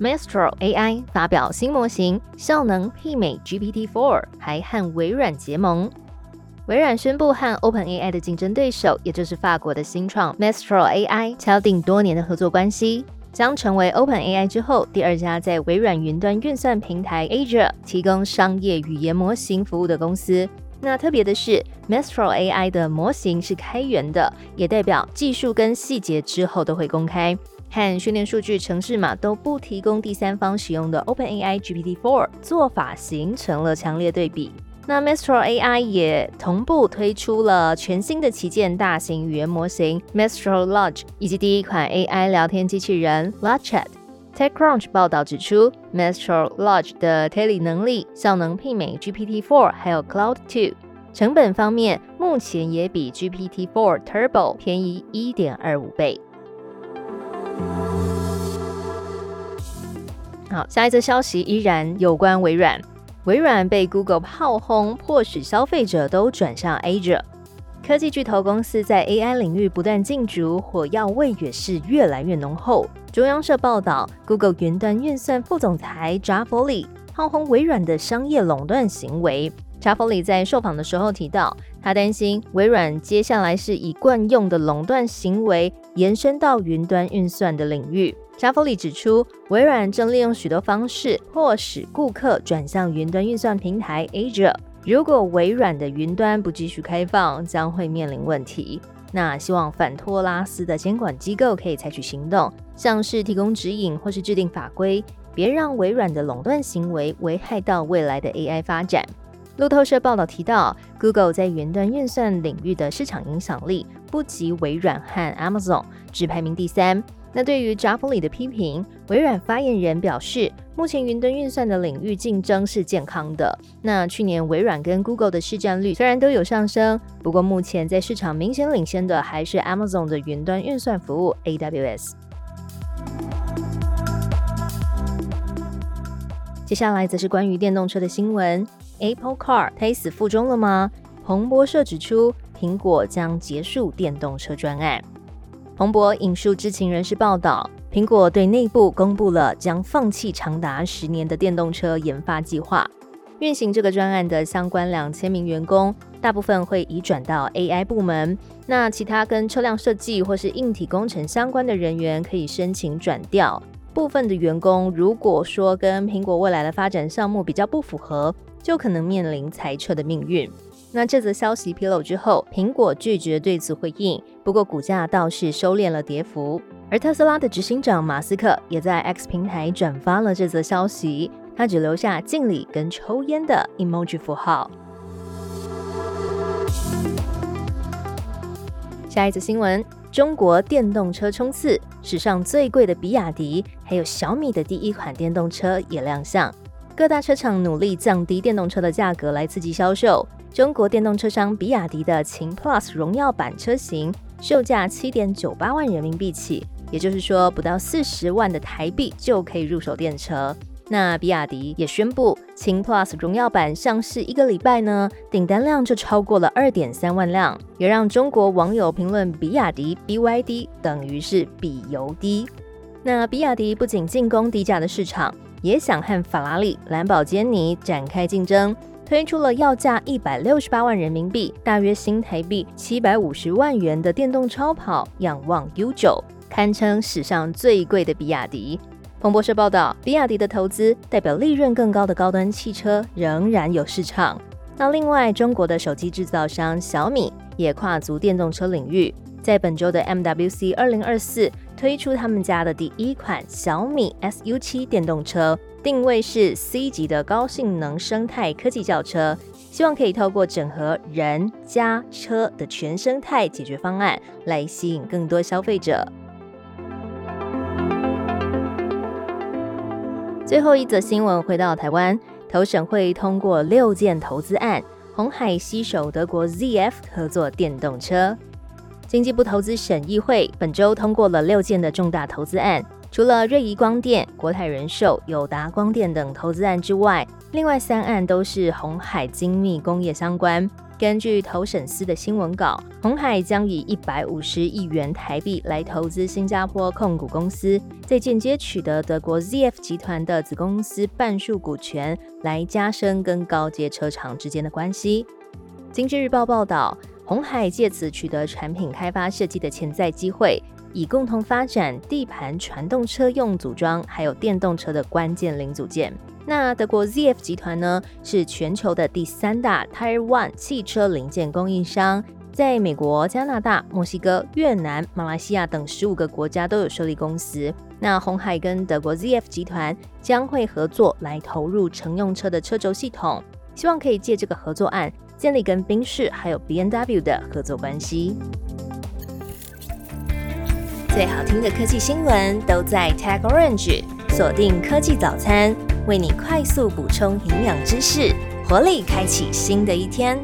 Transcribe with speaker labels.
Speaker 1: Mistral AI 发表新模型，效能媲美 GPT-4，还和微软结盟。微软宣布和 OpenAI 的竞争对手，也就是法国的新创 Mistral AI 敲定多年的合作关系，将成为 OpenAI 之后第二家在微软云端运算平台 Azure 提供商业语言模型服务的公司。那特别的是，Mistral AI 的模型是开源的，也代表技术跟细节之后都会公开。和训练数据、城市码都不提供第三方使用的 OpenAI GPT-4 做法形成了强烈对比。那 Mistral AI 也同步推出了全新的旗舰大型语言模型 Mistral Large，以及第一款 AI 聊天机器人 LaChat。TechCrunch 报道指出，Mistral Large 的推理能力效能媲美 GPT-4，还有 Cloud 2。成本方面，目前也比 GPT-4 Turbo 便宜1.25倍。好，下一则消息依然有关微软。微软被 Google 炮轰，迫使消费者都转向 Azure。科技巨头公司在 AI 领域不断进逐，火药味也是越来越浓厚。中央社报道，Google 云端运算副总裁扎弗里炮轰微软的商业垄断行为。查弗里在受访的时候提到，他担心微软接下来是以惯用的垄断行为延伸到云端运算的领域。查弗里指出，微软正利用许多方式迫使顾客转向云端运算平台 Azure。如果微软的云端不继续开放，将会面临问题。那希望反托拉斯的监管机构可以采取行动，像是提供指引或是制定法规，别让微软的垄断行为危害到未来的 AI 发展。路透社报道提到，Google 在云端运算领域的市场影响力不及微软和 Amazon，只排名第三。那对于扎弗里的批评，微软发言人表示，目前云端运算的领域竞争是健康的。那去年微软跟 Google 的市占率虽然都有上升，不过目前在市场明显领先的还是 Amazon 的云端运算服务 AWS。接下来则是关于电动车的新闻，Apple Car 胎死腹中了吗？彭博社指出，苹果将结束电动车专案。彭博引述知情人士报道，苹果对内部公布了将放弃长达十年的电动车研发计划。运行这个专案的相关两千名员工，大部分会移转到 AI 部门。那其他跟车辆设计或是硬体工程相关的人员可以申请转调。部分的员工如果说跟苹果未来的发展项目比较不符合，就可能面临裁撤的命运。那这则消息披露之后，苹果拒绝对此回应。不过股价倒是收敛了跌幅。而特斯拉的执行长马斯克也在 X 平台转发了这则消息，他只留下敬礼跟抽烟的 emoji 符号。下一则新闻：中国电动车冲刺，史上最贵的比亚迪，还有小米的第一款电动车也亮相。各大车厂努力降低电动车的价格来刺激销售。中国电动车商比亚迪的秦 Plus 荣耀版车型售价七点九八万人民币起，也就是说不到四十万的台币就可以入手电车。那比亚迪也宣布，秦 Plus 荣耀版上市一个礼拜呢，订单量就超过了二点三万辆，也让中国网友评论比亚迪 BYD 等于是比油低。那比亚迪不仅进攻低价的市场，也想和法拉利、兰博基尼展开竞争。推出了要价一百六十八万人民币，大约新台币七百五十万元的电动超跑，仰望 U9，堪称史上最贵的比亚迪。彭博社报道，比亚迪的投资代表利润更高的高端汽车仍然有市场。那另外，中国的手机制造商小米也跨足电动车领域，在本周的 MWC 二零二四推出他们家的第一款小米 SU7 电动车。定位是 C 级的高性能生态科技轿车，希望可以透过整合人、家、车的全生态解决方案，来吸引更多消费者。最后一则新闻，回到台湾，投审会通过六件投资案，红海携手德国 ZF 合作电动车。经济部投资审议会本周通过了六件的重大投资案，除了瑞仪光电、国泰人寿、友达光电等投资案之外，另外三案都是红海精密工业相关。根据投审司的新闻稿，红海将以一百五十亿元台币来投资新加坡控股公司，再间接取得德国 ZF 集团的子公司半数股权，来加深跟高阶车厂之间的关系。经济日报报道，红海借此取得产品开发设计的潜在机会，以共同发展地盘传动车用组装，还有电动车的关键零组件。那德国 ZF 集团呢，是全球的第三大 Tire One 汽车零件供应商，在美国、加拿大、墨西哥、越南、马来西亚等十五个国家都有设立公司。那红海跟德国 ZF 集团将会合作来投入乘用车的车轴系统，希望可以借这个合作案建立跟宾士还有 B N W 的合作关系。最好听的科技新闻都在 Tag Orange，锁定科技早餐。为你快速补充营养知识，活力开启新的一天。